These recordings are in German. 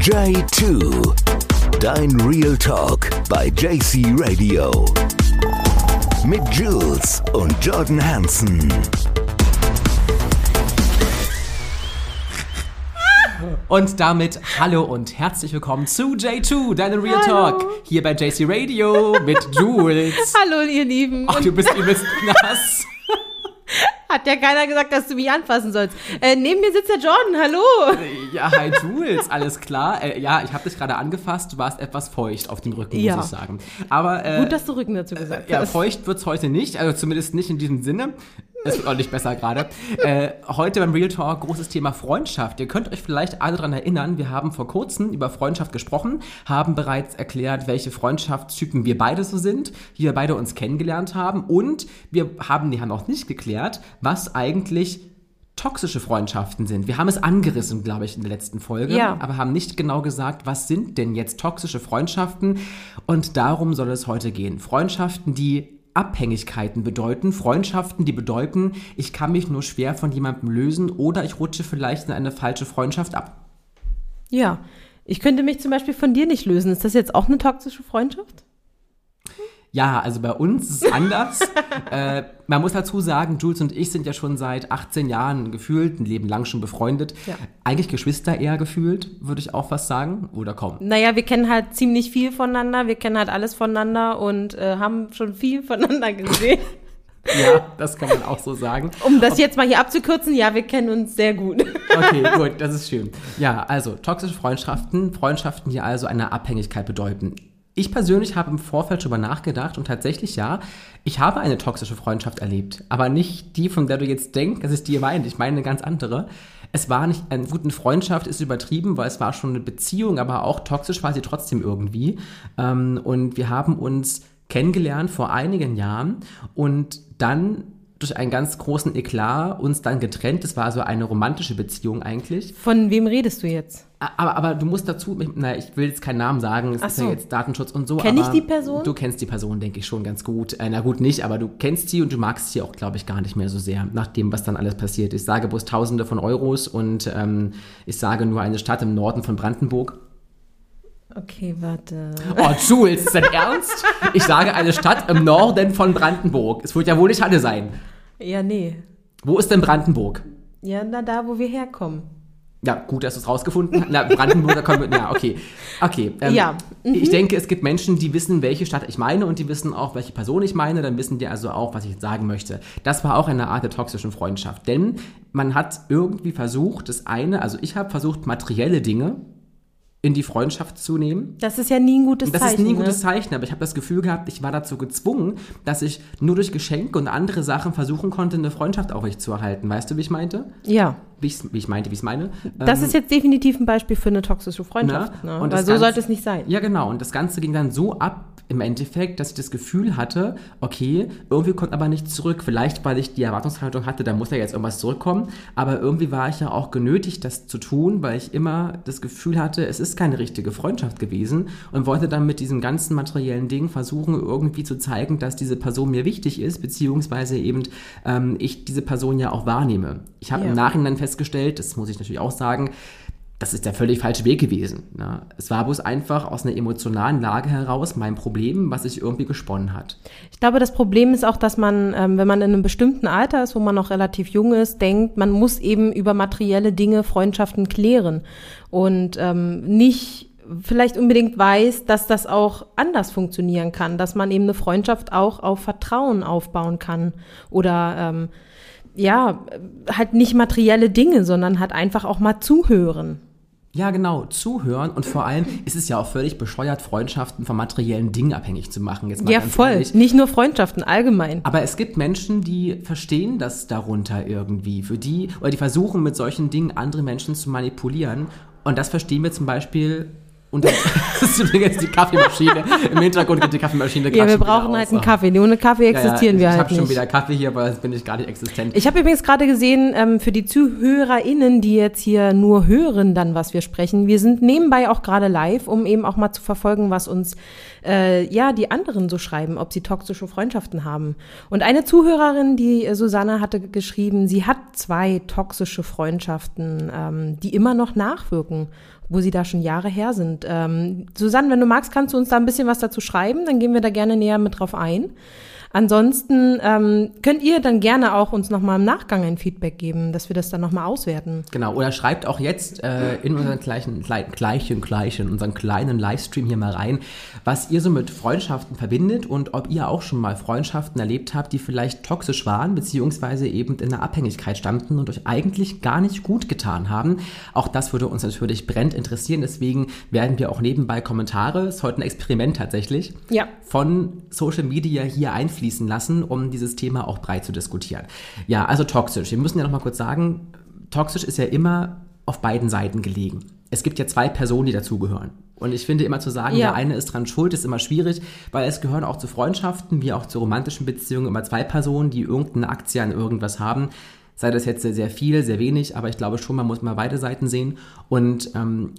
J2. Dein Real Talk bei JC Radio. Mit Jules und Jordan Hansen. Und damit hallo und herzlich willkommen zu J2, deine Real Hallo. Talk. Hier bei JC Radio mit Jules. Hallo, ihr Lieben. Ach, du bist übelst nass. Hat ja keiner gesagt, dass du mich anfassen sollst. Äh, neben mir sitzt der Jordan. Hallo. Ja, hi Jules, alles klar. Äh, ja, ich habe dich gerade angefasst, du warst etwas feucht auf dem Rücken, Ja. muss ich sagen. Aber äh, Gut, dass du Rücken dazu gesagt ja, hast. feucht wird's heute nicht, also zumindest nicht in diesem Sinne. Es wird auch nicht besser gerade. Äh, heute beim Real Talk großes Thema Freundschaft. Ihr könnt euch vielleicht alle daran erinnern, wir haben vor kurzem über Freundschaft gesprochen, haben bereits erklärt, welche Freundschaftstypen wir beide so sind, wie wir beide uns kennengelernt haben und wir haben ja noch nicht geklärt, was eigentlich toxische Freundschaften sind. Wir haben es angerissen, glaube ich, in der letzten Folge, Ja. aber haben nicht genau gesagt, was sind denn jetzt toxische Freundschaften und darum soll es heute gehen. Freundschaften, die Abhängigkeiten bedeuten, Freundschaften, die bedeuten, ich kann mich nur schwer von jemandem lösen oder ich rutsche vielleicht in eine falsche Freundschaft ab. Ja. Ich könnte mich zum Beispiel von dir nicht lösen. Ist das jetzt auch eine toxische Freundschaft? Ja, also bei uns ist es anders. äh, man muss dazu sagen, Jules und ich sind ja schon seit 18 Jahren gefühlt, ein Leben lang schon befreundet. Ja. Eigentlich Geschwister eher gefühlt, würde ich auch was sagen. Oder kaum. Naja, wir kennen halt ziemlich viel voneinander. Wir kennen halt alles voneinander und äh, haben schon viel voneinander gesehen. Ja, das kann man auch so sagen. Um das jetzt mal hier abzukürzen, ja, wir kennen uns sehr gut. Okay, gut, das ist schön. Ja, also toxische Freundschaften, Freundschaften, die also eine Abhängigkeit bedeuten. Ich persönlich habe im Vorfeld schon mal nachgedacht und tatsächlich ja, ich habe eine toxische Freundschaft erlebt, aber nicht die, von der du jetzt denkst, dass ich die meine. Ich meine eine ganz andere. Es war nicht, eine gute Freundschaft ist übertrieben, weil es war schon eine Beziehung, aber auch toxisch war sie trotzdem irgendwie. Ähm, und wir haben uns kennengelernt vor einigen Jahren und dann durch einen ganz großen Eklat uns dann getrennt. Das war also eine romantische Beziehung eigentlich. Von wem redest du jetzt? Aber, aber du musst dazu, na, ich will jetzt keinen Namen sagen, es Ach ist ja so. jetzt Datenschutz und so. Kenn ich die Person? Du kennst die Person, denke ich schon ganz gut. Äh, na gut, nicht, aber du kennst sie und du magst sie auch, glaube ich, gar nicht mehr so sehr, nach dem, was dann alles passiert. Ich sage bloß Tausende von Euros und ähm, ich sage nur eine Stadt im Norden von Brandenburg. Okay, warte. Oh, Jules, ist das Ernst? Ich sage eine Stadt im Norden von Brandenburg. Es wird ja wohl nicht Halle sein. Ja, nee. Wo ist denn Brandenburg? Ja, na da, wo wir herkommen. Ja, gut, dass du es rausgefunden hast. Na, Brandenburger kommen wir. Ja, okay. Okay. ähm, Ja. Mhm. Ich denke, es gibt Menschen, die wissen, welche Stadt ich meine und die wissen auch, welche Person ich meine. Dann wissen die also auch, was ich jetzt sagen möchte. Das war auch eine Art der toxischen Freundschaft. Denn man hat irgendwie versucht, das eine, also ich habe versucht, materielle Dinge in die Freundschaft zu nehmen. Das ist ja nie ein gutes Das Zeichen. ist nie ein ne? gutes Zeichen, aber ich habe das Gefühl gehabt, ich war dazu gezwungen, dass ich nur durch Geschenke und andere Sachen versuchen konnte, eine Freundschaft aufrechtzuerhalten. Weißt du, wie ich meinte? Ja. Wie, wie ich meinte, wie ich es meine? Das Ähm, ist jetzt definitiv ein Beispiel für eine toxische Freundschaft. Ne? Ne? Und Weil so Ganze- sollte es nicht sein. Ja, genau. Und das Ganze ging dann so ab im Endeffekt, dass ich das Gefühl hatte, okay, irgendwie kommt aber nichts zurück. Vielleicht, weil ich die Erwartungshaltung hatte, da muss ja jetzt irgendwas zurückkommen. Aber irgendwie war ich ja auch genötigt, das zu tun, weil ich immer das Gefühl hatte, es ist keine richtige Freundschaft gewesen und wollte dann mit diesem ganzen materiellen Ding versuchen, irgendwie zu zeigen, dass diese Person mir wichtig ist, beziehungsweise eben ähm, ich diese Person ja auch wahrnehme. Ich habe Ja. im Nachhinein festgestellt, das muss ich natürlich auch sagen, das ist der völlig falsche Weg gewesen. Ne? Es war bloß einfach aus einer emotionalen Lage heraus mein Problem, was sich irgendwie gesponnen hat. Ich glaube, das Problem ist auch, dass man, ähm, wenn man in einem bestimmten Alter ist, wo man noch relativ jung ist, denkt, man muss eben über materielle Dinge Freundschaften klären und ähm, nicht vielleicht unbedingt weiß, dass das auch anders funktionieren kann, dass man eben eine Freundschaft auch auf Vertrauen aufbauen kann oder ähm, ja, halt nicht materielle Dinge, sondern halt einfach auch mal zuhören. Ja, genau, zuhören und vor allem ist es ja auch völlig bescheuert, Freundschaften von materiellen Dingen abhängig zu machen. Jetzt mal Ja, voll. ehrlich. Nicht nur Freundschaften, allgemein. Aber es gibt Menschen, die verstehen das darunter irgendwie. Für die, oder die versuchen mit solchen Dingen andere Menschen zu manipulieren. Und das verstehen wir zum Beispiel Und das ist übrigens die Kaffeemaschine. Im Hintergrund geht die Kaffeemaschine Ja, wir brauchen halt einen Kaffee. Ohne Kaffee existieren ja, wir ich halt habe schon nicht. wieder Kaffee hier, aber jetzt bin ich gar nicht existent. Ich habe übrigens gerade gesehen, ähm, für die ZuhörerInnen, die jetzt hier nur hören, dann was wir sprechen, wir sind nebenbei auch gerade live, um eben auch mal zu verfolgen, was uns äh, ja die anderen so schreiben, ob sie toxische Freundschaften haben. Und eine Zuhörerin, die äh, Susanne hatte geschrieben, sie hat zwei toxische Freundschaften, ähm, die immer noch nachwirken wo sie da schon Jahre her sind. Ähm, Susanne, wenn du magst, kannst du uns da ein bisschen was dazu schreiben, dann gehen wir da gerne näher mit drauf ein. Ansonsten ähm, könnt ihr dann gerne auch uns nochmal im Nachgang ein Feedback geben, dass wir das dann nochmal auswerten. Genau, oder schreibt auch jetzt äh, in unseren gleichen, gleichen, gleichen, unseren kleinen Livestream hier mal rein, was ihr so mit Freundschaften verbindet und ob ihr auch schon mal Freundschaften erlebt habt, die vielleicht toxisch waren, beziehungsweise eben in einer Abhängigkeit standen und euch eigentlich gar nicht gut getan haben. Auch das würde uns natürlich brennend interessieren, deswegen werden wir auch nebenbei Kommentare, ist heute ein Experiment tatsächlich, Ja. von Social Media hier einfließen lassen, um dieses Thema auch breit zu diskutieren. Ja, also toxisch. Wir müssen ja noch mal kurz sagen, toxisch ist ja immer auf beiden Seiten gelegen. Es gibt ja zwei Personen, die dazugehören. Und ich finde immer zu sagen, Ja. der eine ist dran schuld, ist immer schwierig, weil es gehören auch zu Freundschaften, wie auch zu romantischen Beziehungen immer zwei Personen, die irgendeine Aktie an irgendwas haben. Sei das jetzt sehr, sehr viel, sehr wenig, aber ich glaube schon, man muss mal beide Seiten sehen. Und ähm,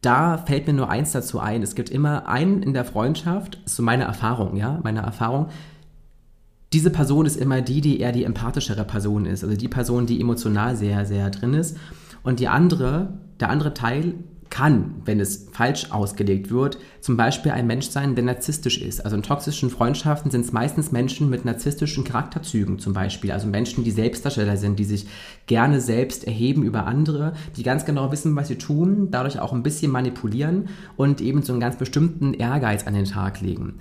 da fällt mir nur eins dazu ein. Es gibt immer einen in der Freundschaft, ist so meine Erfahrung, ja, meine Erfahrung. Diese Person ist immer die, die eher die empathischere Person ist, also die Person, die emotional sehr, sehr drin ist. Und die andere, der andere Teil kann, wenn es falsch ausgelegt wird, zum Beispiel ein Mensch sein, der narzisstisch ist. Also in toxischen Freundschaften sind es meistens Menschen mit narzisstischen Charakterzügen zum Beispiel. Also Menschen, die Selbstdarsteller sind, die sich gerne selbst erheben über andere, die ganz genau wissen, was sie tun, dadurch auch ein bisschen manipulieren und eben so einen ganz bestimmten Ehrgeiz an den Tag legen.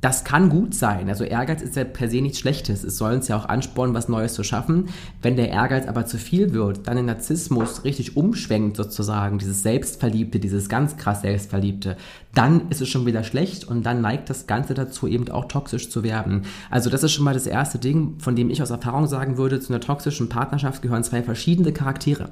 Das kann gut sein. Also Ehrgeiz ist ja per se nichts Schlechtes. Es soll uns ja auch anspornen, was Neues zu schaffen. Wenn der Ehrgeiz aber zu viel wird, dann den Narzissmus richtig umschwenkt sozusagen, dieses Selbstverliebte, dieses ganz krass Selbstverliebte, dann ist es schon wieder schlecht und dann neigt das Ganze dazu, eben auch toxisch zu werden. Also das ist schon mal das erste Ding, von dem ich aus Erfahrung sagen würde, zu einer toxischen Partnerschaft gehören zwei verschiedene Charaktere.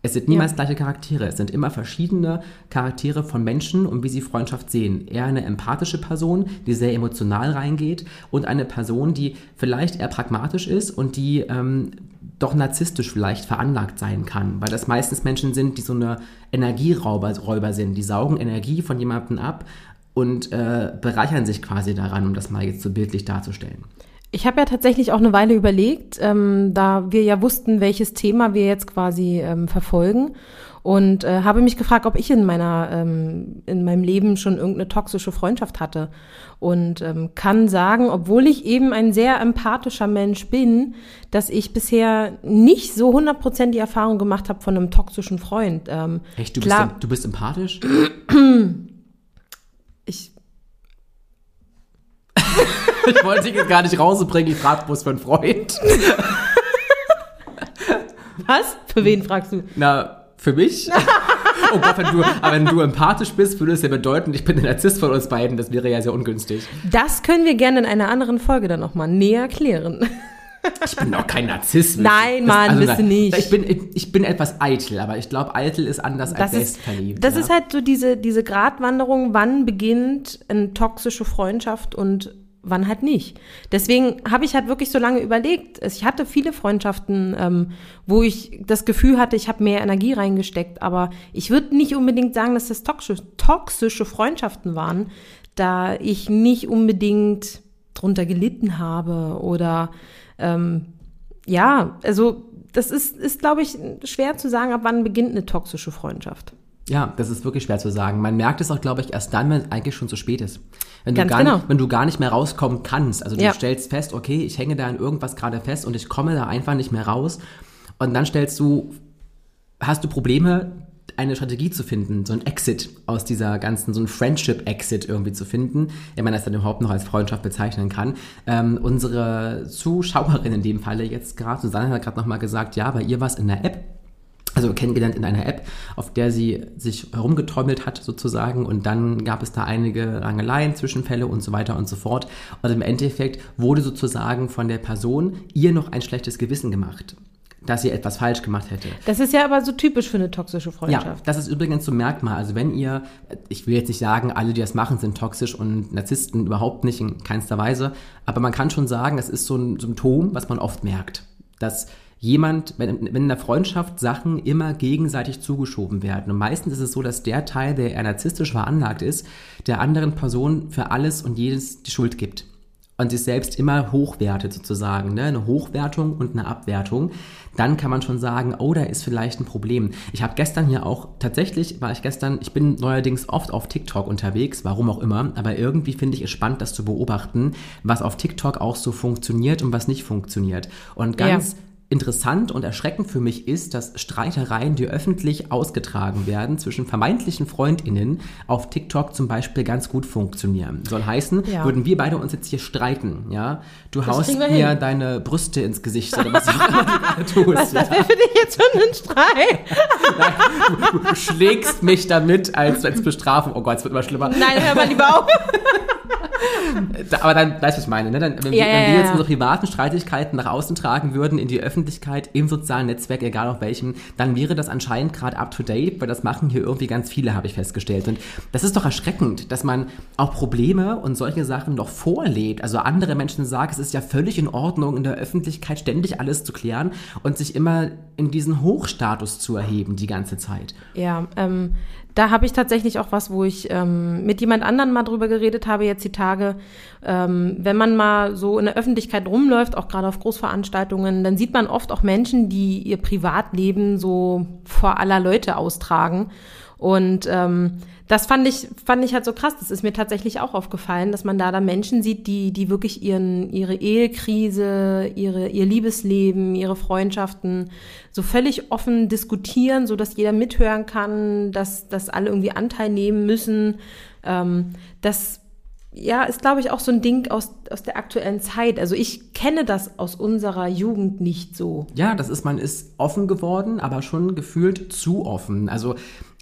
Es sind niemals gleiche Charaktere. Es sind immer verschiedene Charaktere von Menschen und wie sie Freundschaft sehen. Eher eine empathische Person, die sehr emotional reingeht und eine Person, die vielleicht eher pragmatisch ist und die ähm, doch narzisstisch vielleicht veranlagt sein kann. Weil das meistens Menschen sind, die so eine Energieräuber Räuber sind. Die saugen Energie von jemandem ab und äh, bereichern sich quasi daran, um das mal jetzt so bildlich darzustellen. Ich habe ja tatsächlich auch eine Weile überlegt, ähm, da wir ja wussten, welches Thema wir jetzt quasi ähm, verfolgen und äh, habe mich gefragt, ob ich in meiner ähm, in meinem Leben schon irgendeine toxische Freundschaft hatte und ähm, kann sagen, obwohl ich eben ein sehr empathischer Mensch bin, dass ich bisher nicht so 100% die Erfahrung gemacht habe von einem toxischen Freund. Ähm, Echt, du, klar, Bist, du bist empathisch? Ich wollte dich jetzt gar nicht rausbringen, ich frage bloß für einen Freund. was? Für wen fragst du? Na, für mich? Oh Gott, wenn du, aber wenn du empathisch bist, würde es ja bedeuten, ich bin der Narzisst von uns beiden. Das wäre ja sehr ungünstig. Das können wir gerne in einer anderen Folge dann nochmal näher klären. Ich bin doch kein Narzisst. Nein, Mann, bist du nicht. Ich bin, ich, bin etwas eitel, aber ich glaube, eitel ist anders als Das ist, selbstverliebt. das ja? ist halt so diese, diese Gratwanderung, wann beginnt eine toxische Freundschaft und wann halt nicht. Deswegen habe ich halt wirklich so lange überlegt. Ich hatte viele Freundschaften, ähm, wo ich das Gefühl hatte, ich habe mehr Energie reingesteckt, aber ich würde nicht unbedingt sagen, dass das toxische, toxische Freundschaften waren, da ich nicht unbedingt drunter gelitten habe oder ähm, ja, also das ist, ist glaube ich, schwer zu sagen, ab wann beginnt eine toxische Freundschaft. Ja, das ist wirklich schwer zu sagen. Man merkt es auch, glaube ich, erst dann, wenn es eigentlich schon zu spät ist. Wenn du, Ganz gar genau. nicht, wenn du gar nicht mehr rauskommen kannst. Also du Ja. stellst fest, okay, ich hänge da an irgendwas gerade fest und ich komme da einfach nicht mehr raus. Und dann stellst du, hast du Probleme, eine Strategie zu finden, so ein Exit aus dieser ganzen, so ein Friendship-Exit irgendwie zu finden, wenn man das dann überhaupt noch als Freundschaft bezeichnen kann. Ähm, unsere Zuschauerin in dem Falle jetzt gerade, Susanne hat gerade nochmal gesagt, ja, bei ihr war es in der App, also kennengelernt in einer App, auf der sie sich herumgetrommelt hat sozusagen und dann gab es da einige Rangeleien, Zwischenfälle und so weiter und so fort und im Endeffekt wurde sozusagen von der Person ihr noch ein schlechtes Gewissen gemacht. Dass sie etwas falsch gemacht hätte. Das ist ja aber so typisch für eine toxische Ja, Freundschaft. das ist übrigens so ein Merkmal. Also wenn ihr, ich will jetzt nicht sagen, alle, die das machen, sind toxisch und Narzissten überhaupt nicht in keinster Weise, aber man kann schon sagen, es ist so ein Symptom, was man oft merkt, dass jemand, wenn, wenn in der Freundschaft Sachen immer gegenseitig zugeschoben werden. Und meistens ist es so, dass der Teil, der eher narzisstisch veranlagt ist, der anderen Person für alles und jedes die Schuld gibt und sich selbst immer hochwertet sozusagen, ne? eine Hochwertung und eine Abwertung, dann kann man schon sagen, oh, da ist vielleicht ein Problem. Ich habe gestern hier auch, tatsächlich war ich gestern, ich bin neuerdings oft auf TikTok unterwegs, warum auch immer, aber irgendwie finde ich es spannend, das zu beobachten, was auf TikTok auch so funktioniert und was nicht funktioniert. Und ganz Ja. Interessant und erschreckend für mich ist, dass Streitereien, die öffentlich ausgetragen werden zwischen vermeintlichen FreundInnen auf TikTok zum Beispiel ganz gut funktionieren. Soll heißen, Ja. würden wir beide uns jetzt hier streiten, ja? Du haust kriegen wir mir hin. deine Brüste ins Gesicht oder was auch immer du gerade tust. Was ja? das wäre für dich jetzt schon ein Streit? Du schlägst mich damit als, als Bestrafung. Oh Gott, es wird immer schlimmer. Nein, hör mal lieber auf. Aber dann, weißt du, was ich meine, ne? Dann, wenn, Ja, wir, ja, wenn wir ja, jetzt ja. unsere privaten Streitigkeiten nach außen tragen würden, in die Öffentlichkeit, im sozialen Netzwerk, egal auf welchem, dann wäre das anscheinend gerade up to date, weil das machen hier irgendwie ganz viele, habe ich festgestellt. Und das ist doch erschreckend, dass man auch Probleme und solche Sachen noch vorlebt. Also andere Menschen sagen, es ist ja völlig in Ordnung, in der Öffentlichkeit ständig alles zu klären und sich immer in diesen Hochstatus zu erheben die ganze Zeit. Ja, ähm, da habe ich tatsächlich auch was, wo ich ähm, mit jemand anderen mal drüber geredet habe, jetzt die Tage. Ähm, wenn man mal so in der Öffentlichkeit rumläuft, auch gerade auf Großveranstaltungen, dann sieht man oft auch Menschen, die ihr Privatleben so vor aller Leute austragen. Und ähm, das fand ich, fand ich halt so krass. Das ist mir tatsächlich auch aufgefallen, dass man da da Menschen sieht, die, die wirklich ihren, ihre Ehekrise, ihre, ihr Liebesleben, ihre Freundschaften so völlig offen diskutieren, so dass jeder mithören kann, dass, dass alle irgendwie Anteil nehmen müssen. Ähm, das ja, ist, glaube ich, auch so ein Ding aus, aus der aktuellen Zeit. Also ich kenne das aus unserer Jugend nicht so. Ja, das ist, man ist offen geworden, aber schon gefühlt zu offen. Also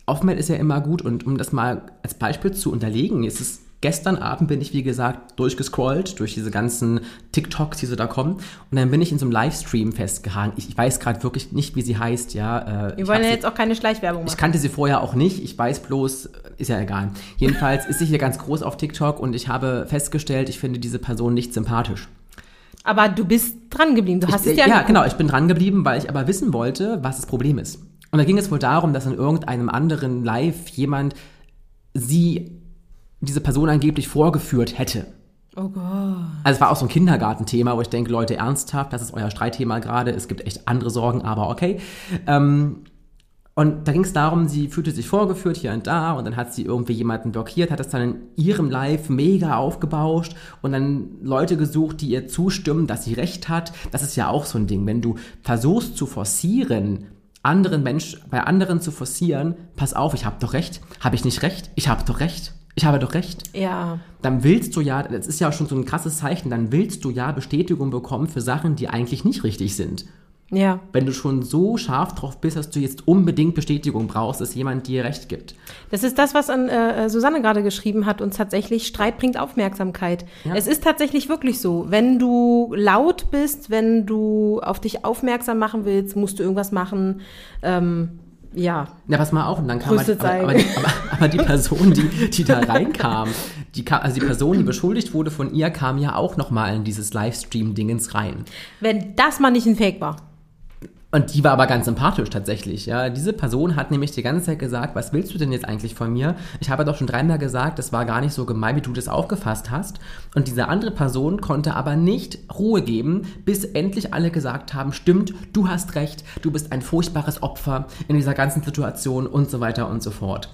Offenheit ist ja immer gut und um das mal als Beispiel zu unterlegen, ist es gestern Abend bin ich, wie gesagt, durchgescrollt durch diese ganzen TikToks, die so da kommen. Und dann bin ich in so einem Livestream festgehangen. Ich, ich weiß gerade wirklich nicht, wie sie heißt, ja. Äh, Wir ich wollen ja jetzt auch keine Schleichwerbung ich machen. kannte sie vorher auch nicht. Ich weiß bloß, ist ja egal. Jedenfalls ist sie hier ganz groß auf TikTok und ich habe festgestellt, ich finde diese Person nicht sympathisch. Aber du bist dran geblieben. Du hast ich, es ja ja, genau. Ich bin dran geblieben, weil ich aber wissen wollte, was das Problem ist. Und da ging es wohl darum, dass in irgendeinem anderen Live jemand sie, diese Person angeblich vorgeführt hätte. Oh Gott. Also es war auch so ein Kindergartenthema, wo ich denke, Leute, ernsthaft, das ist euer Streitthema gerade. Es gibt echt andere Sorgen, aber okay. Ähm, und da ging es darum, sie fühlte sich vorgeführt hier und da und dann hat sie irgendwie jemanden blockiert, hat das dann in ihrem Live mega aufgebauscht und dann Leute gesucht, die ihr zustimmen, dass sie recht hat. Das ist ja auch so ein Ding, wenn du versuchst zu forcieren, anderen Menschen, bei anderen zu forcieren, pass auf, ich habe doch recht, habe ich nicht recht, ich habe doch recht, ich habe doch recht Ja. dann willst du ja, das ist ja schon so ein krasses Zeichen, dann willst du ja Bestätigung bekommen für Sachen, die eigentlich nicht richtig sind. Ja. Wenn du schon so scharf drauf bist, dass du jetzt unbedingt Bestätigung brauchst, dass jemand dir recht gibt. Das ist das, was an, äh, Susanne gerade geschrieben hat. Und tatsächlich, Streit bringt Aufmerksamkeit. Ja. Es ist tatsächlich wirklich so. Wenn du laut bist, wenn du auf dich aufmerksam machen willst, musst du irgendwas machen. Ähm, ja. Ja, pass mal auf, und dann kam halt, aber, aber, aber, aber die Person, die, die da reinkam, die kam, also die Person, die beschuldigt wurde von ihr, kam ja auch nochmal in dieses Livestream-Dingens rein. Wenn das mal nicht ein Fake war. Und die war aber ganz sympathisch tatsächlich, ja. Diese Person hat nämlich die ganze Zeit gesagt, was willst du denn jetzt eigentlich von mir? Ich habe doch schon dreimal gesagt, das war gar nicht so gemein, wie du das aufgefasst hast. Und diese andere Person konnte aber nicht Ruhe geben, bis endlich alle gesagt haben, stimmt, du hast recht, du bist ein furchtbares Opfer in dieser ganzen Situation und so weiter und so fort.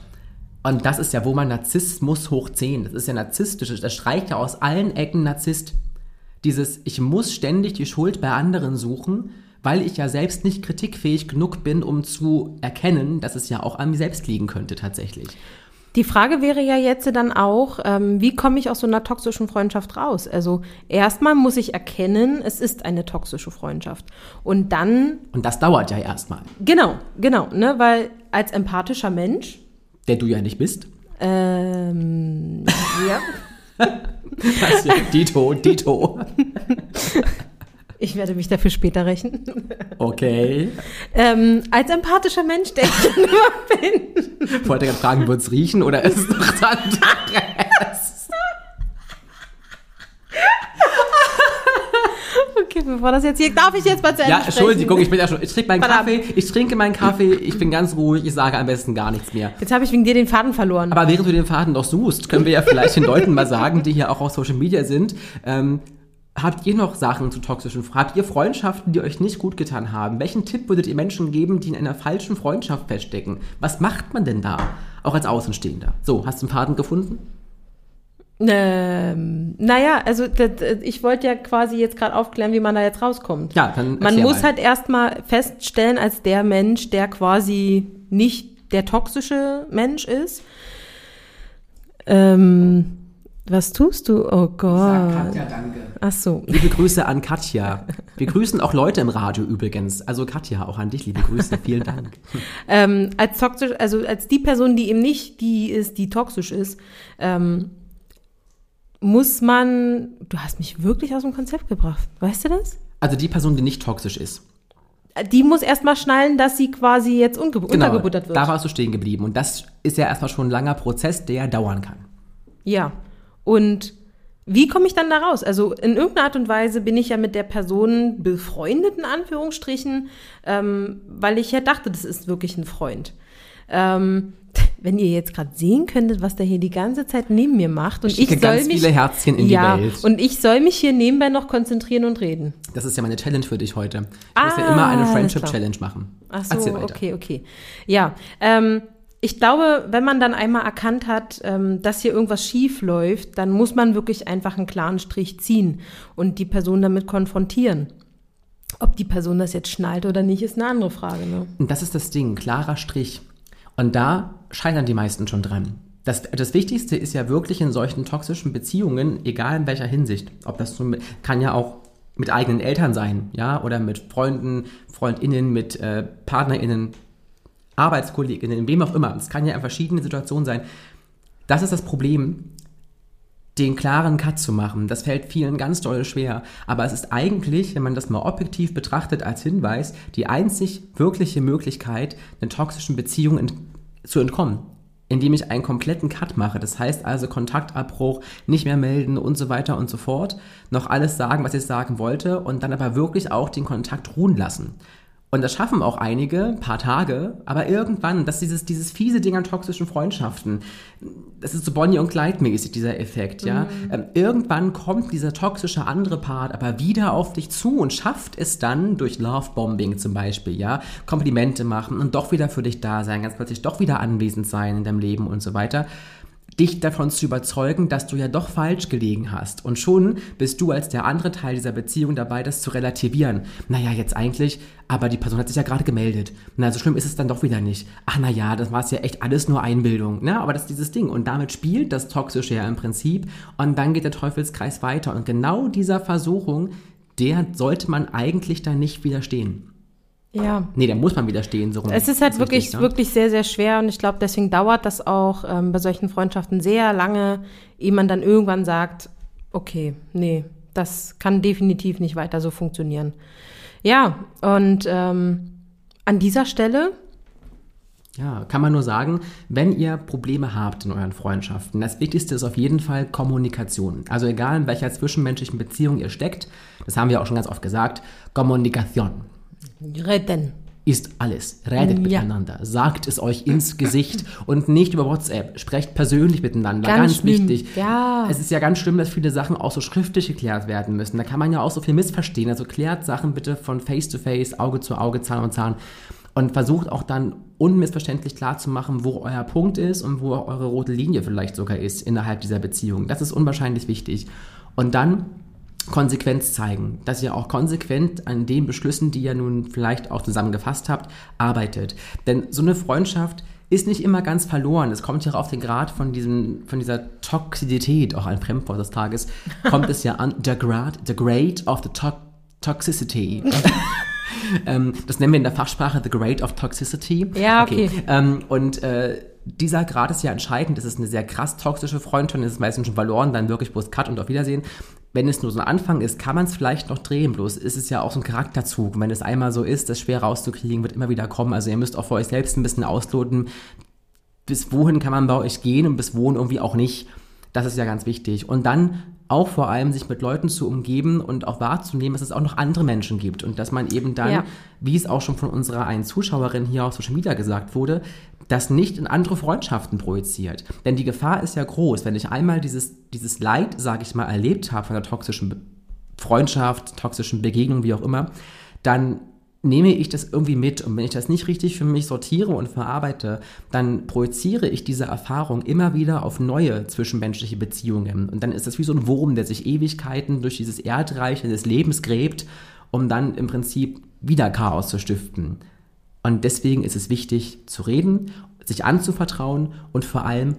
Und das ist ja, wo man Narzissmus hoch 10, das ist ja narzisstisch, das streicht ja aus allen Ecken Narzisst. Dieses, ich muss ständig die Schuld bei anderen suchen, weil ich ja selbst nicht kritikfähig genug bin, um zu erkennen, dass es ja auch an mir selbst liegen könnte tatsächlich. Die Frage wäre ja jetzt dann auch, ähm, wie komme ich aus so einer toxischen Freundschaft raus? Also erstmal muss ich erkennen, es ist eine toxische Freundschaft. Und dann, Und das dauert ja erstmal. genau, genau, ne, weil als empathischer Mensch, Der du ja nicht bist. ähm, ja, Das hier, Dito, Dito. Ich werde mich dafür später rächen. Okay. ähm, als empathischer Mensch, der ich immer bin. Ich wollte gerade fragen, wird es riechen oder ist es noch anderes? Okay, bevor das jetzt hier. Darf ich jetzt mal zu Ende Ja? Entschuldigung, ich bin ja schon. Ich trinke meinen Verdammt. Kaffee, ich trinke meinen Kaffee, ich bin ganz ruhig, ich sage am besten gar nichts mehr. Jetzt habe ich wegen dir den Faden verloren. Aber während du den Faden noch suchst, können wir ja vielleicht den Leuten mal sagen, die hier auch auf Social Media sind, ähm, habt ihr noch Sachen zu toxischen, habt ihr Freundschaften, die euch nicht gut getan haben? Welchen Tipp würdet ihr Menschen geben, die in einer falschen Freundschaft feststecken? Was macht man denn da? Auch als Außenstehender. So, hast du einen Faden gefunden? Ähm, naja, also das, ich wollte ja quasi jetzt gerade aufklären, wie man da jetzt rauskommt. Ja, dann Man muss mal. halt erstmal feststellen, als der Mensch, der quasi nicht der toxische Mensch ist. Ähm, was tust du? Oh Gott. danke. Ach so. Liebe Grüße an Katja. Wir grüßen auch Leute im Radio übrigens. Also Katja, auch an dich, liebe Grüße. Vielen Dank. Ähm, als toxisch, also als die Person, die eben nicht die ist, die toxisch ist, ähm, muss man. Du hast mich wirklich aus dem Konzept gebracht. Weißt du das? Also die Person, die nicht toxisch ist. Die muss erstmal schnallen, dass sie quasi jetzt unge untergebuttert wird. Genau, Da warst du stehen geblieben. Und das ist ja erstmal schon ein langer Prozess, der dauern kann. Ja. Und wie komme ich dann da raus? Also in irgendeiner Art und Weise bin ich ja mit der Person befreundet, in Anführungsstrichen, ähm, weil ich ja dachte, das ist wirklich ein Freund. Ähm, wenn ihr jetzt gerade sehen könntet, was der hier die ganze Zeit neben mir macht und Ich ich soll ganz mich viele Herzchen in die ja, Welt. und ich soll mich hier nebenbei noch konzentrieren und reden. Das ist ja meine Challenge für dich heute. Ich Ah, muss ja immer eine Friendship. Challenge machen. Ach so, okay, okay. Ja, ähm, ich glaube, wenn man dann einmal erkannt hat, ähm, dass hier irgendwas schief läuft, dann muss man wirklich einfach einen klaren Strich ziehen und die Person damit konfrontieren. Ob die Person das jetzt schnallt oder nicht, ist eine andere Frage. Ne? Und das ist das Ding, klarer Strich. Und da scheitern die meisten schon dran. Das, das Wichtigste ist ja wirklich in solchen toxischen Beziehungen, egal in welcher Hinsicht, ob das so kann ja auch mit eigenen Eltern sein, ja, oder mit Freunden, FreundInnen, mit äh, PartnerInnen, ArbeitskollegInnen, wem auch immer. Es kann ja in verschiedenen Situationen sein. Das ist das Problem, den klaren Cut zu machen. Das fällt vielen ganz doll schwer. Aber es ist eigentlich, wenn man das mal objektiv betrachtet als Hinweis, die einzig wirkliche Möglichkeit, einer toxischen Beziehung ent zu entkommen. Indem ich einen kompletten Cut mache. Das heißt also Kontaktabbruch, nicht mehr melden und so weiter und so fort. Noch alles sagen, was ich sagen wollte und dann aber wirklich auch den Kontakt ruhen lassen. Und das schaffen auch einige, ein paar Tage, aber irgendwann, das ist dieses, dieses fiese Ding an toxischen Freundschaften, das ist so Bonnie und Clyde mäßig, dieser Effekt, ja. Ähm, irgendwann kommt dieser toxische andere Part aber wieder auf dich zu und schafft es dann durch Lovebombing zum Beispiel, ja, Komplimente machen und doch wieder für dich da sein, ganz plötzlich doch wieder anwesend sein in deinem Leben und so weiter dich davon zu überzeugen, dass du ja doch falsch gelegen hast. Und schon bist du als der andere Teil dieser Beziehung dabei, das zu relativieren. Naja, jetzt eigentlich, aber die Person hat sich ja gerade gemeldet. Na, so schlimm ist es dann doch wieder nicht. Ach, naja, das war ja echt alles nur Einbildung. Na, aber das ist dieses Ding. Und damit spielt das Toxische ja im Prinzip. Und dann geht der Teufelskreis weiter. Und genau dieser Versuchung, der sollte man eigentlich dann nicht widerstehen. Ja. Nee, da muss man widerstehen. So rum. Es ist halt Das wirklich, richtig, ne? wirklich sehr, sehr schwer und ich glaube, deswegen dauert das auch ähm, bei solchen Freundschaften sehr lange, ehe man dann irgendwann sagt, okay, nee, das kann definitiv nicht weiter so funktionieren. Ja, und ähm, an dieser Stelle, Ja, kann man nur sagen, wenn ihr Probleme habt in euren Freundschaften, das Wichtigste ist auf jeden Fall Kommunikation. Also egal in welcher zwischenmenschlichen Beziehung ihr steckt, das haben wir auch schon ganz oft gesagt, Kommunikation retten. ist alles. Redet Ja. miteinander, sagt es euch ins Gesicht und nicht über WhatsApp. Sprecht persönlich miteinander, Ganz ganz, wichtig. Ja. Es ist ja ganz schlimm, dass viele Sachen auch so schriftlich geklärt werden müssen. Da kann man ja auch so viel missverstehen. Also klärt Sachen bitte von Face to Face, Auge zu Auge, Zahn und Zahn und versucht auch dann unmissverständlich klar zu machen, wo euer Punkt ist und wo eure rote Linie vielleicht sogar ist innerhalb dieser Beziehung. Das ist unwahrscheinlich wichtig. Und dann Konsequenz zeigen, dass ihr auch konsequent an den Beschlüssen, die ihr nun vielleicht auch zusammengefasst habt, arbeitet. Denn so eine Freundschaft ist nicht immer ganz verloren. Es kommt ja auf den Grad von, diesem, von dieser Toxizität, auch ein Fremdwort des Tages, kommt es ja an, der Grad, the grade of the to Toxicity. ähm, das nennen wir in der Fachsprache the grade of Toxicity. Ja, okay. Ähm, und äh, dieser Grad ist ja entscheidend. Das ist eine sehr krass toxische Freundschaft, das ist meistens schon verloren, dann wirklich bloß Cut und auf Wiedersehen. Wenn es nur so ein Anfang ist, kann man es vielleicht noch drehen. Bloß ist es ja auch so ein Charakterzug. Wenn es einmal so ist, das schwer rauszukriegen, wird immer wieder kommen. Also ihr müsst auch für euch selbst ein bisschen ausloten, bis wohin kann man bei euch gehen und bis wohin irgendwie auch nicht. Das ist ja ganz wichtig. Und dann auch vor allem sich mit Leuten zu umgeben und auch wahrzunehmen, dass es auch noch andere Menschen gibt und dass man eben dann, Ja. wie es auch schon von unserer einen Zuschauerin hier auf Social Media gesagt wurde, das nicht in andere Freundschaften projiziert. Denn die Gefahr ist ja groß, wenn ich einmal dieses, dieses Leid, sage ich mal, erlebt habe von der toxischen Freundschaft, toxischen Begegnung, wie auch immer, dann nehme ich das irgendwie mit und wenn ich das nicht richtig für mich sortiere und verarbeite, dann projiziere ich diese Erfahrung immer wieder auf neue zwischenmenschliche Beziehungen und dann ist das wie so ein Wurm, der sich Ewigkeiten durch dieses Erdreich des Lebens gräbt, um dann im Prinzip wieder Chaos zu stiften. Und deswegen ist es wichtig zu reden, sich anzuvertrauen und vor allem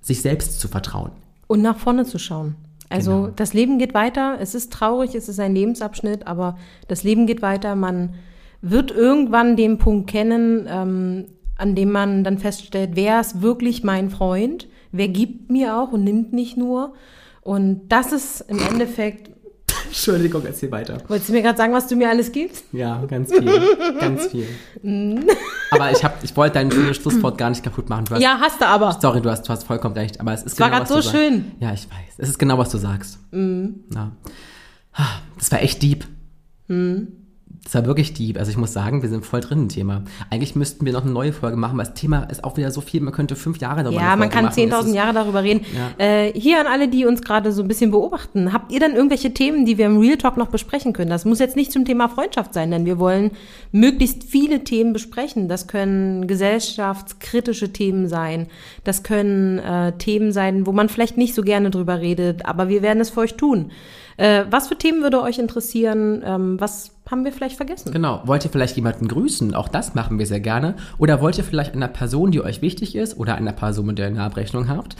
sich selbst zu vertrauen. Und nach vorne zu schauen. Also Genau. das Leben geht weiter, es ist traurig, es ist ein Lebensabschnitt, aber das Leben geht weiter. Man wird irgendwann den Punkt kennen, ähm, an dem man dann feststellt, wer ist wirklich mein Freund, wer gibt mir auch und nimmt nicht nur. Und das ist im Endeffekt, Entschuldigung, erzähl weiter. wolltest du mir gerade sagen, was du mir alles gibst? Ja, ganz viel. ganz viel. aber ich, hab, ich wollte dein schönes Schlusswort gar nicht kaputt machen. Hast, Ja, hast du aber. Sorry, du hast, du hast vollkommen recht. Aber es ist war genau, grad was so sagst. schön. Ja, ich weiß. Es ist genau, was du sagst. Ja. Das war echt deep. Das war wirklich deep. Also ich muss sagen, wir sind voll drin im Thema. Eigentlich müssten wir noch eine neue Folge machen, weil das Thema ist auch wieder so viel, man könnte fünf Jahre darüber Ja, eine man kann machen. Es 10.000 ist- Jahre darüber reden. Ja. Äh, hier an alle, die uns gerade so ein bisschen beobachten. Habt ihr denn irgendwelche Themen, die wir im Real Talk noch besprechen können? Das muss jetzt nicht zum Thema Freundschaft sein, denn wir wollen möglichst viele Themen besprechen. Das können gesellschaftskritische Themen sein. Das können äh, Themen sein, wo man vielleicht nicht so gerne drüber redet, aber wir werden es für euch tun. Äh, was für Themen würde euch interessieren? Ähm, was haben wir vielleicht vergessen? Genau. Wollt ihr vielleicht jemanden grüßen? Auch das machen wir sehr gerne. Oder wollt ihr vielleicht einer Person, die euch wichtig ist, oder einer Person, mit der ihr eine Abrechnung habt,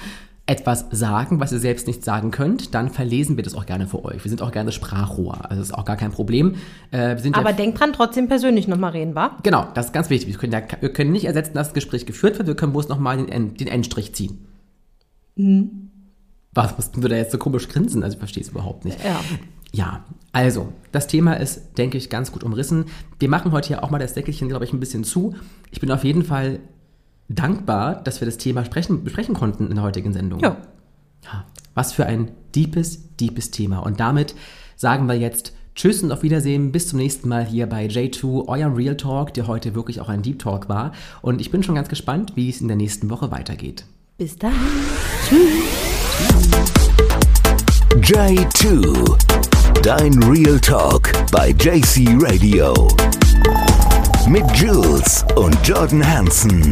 etwas sagen, was ihr selbst nicht sagen könnt? Dann verlesen wir das auch gerne für euch. Wir sind auch gerne Sprachrohr. Also ist auch gar kein Problem. Äh, Aber ja, denkt dran, trotzdem persönlich nochmal reden, wa? genau, das ist ganz wichtig. Wir können, ja, wir können nicht ersetzen, dass das Gespräch geführt wird. Wir können bloß nochmal den, den Endstrich ziehen. Was mussten wir da jetzt so komisch grinsen? Also ich verstehe es überhaupt nicht. Ja. Ja, also, das Thema ist, denke ich, ganz gut umrissen. Wir machen heute ja auch mal das Deckelchen, glaube ich, ein bisschen zu. Ich bin auf jeden Fall dankbar, dass wir das Thema sprechen, besprechen konnten in der heutigen Sendung. Ja. Ja, Was für ein deepes, deepes Thema. Und damit sagen wir jetzt Tschüss und auf Wiedersehen. Bis zum nächsten Mal hier bei J2, eurem Real Talk, der heute wirklich auch ein Deep Talk war. Und ich bin schon ganz gespannt, wie es in der nächsten Woche weitergeht. Bis dahin. J2. Dein Real Talk bei JC Radio. Mit Jules und Jordan Hansen.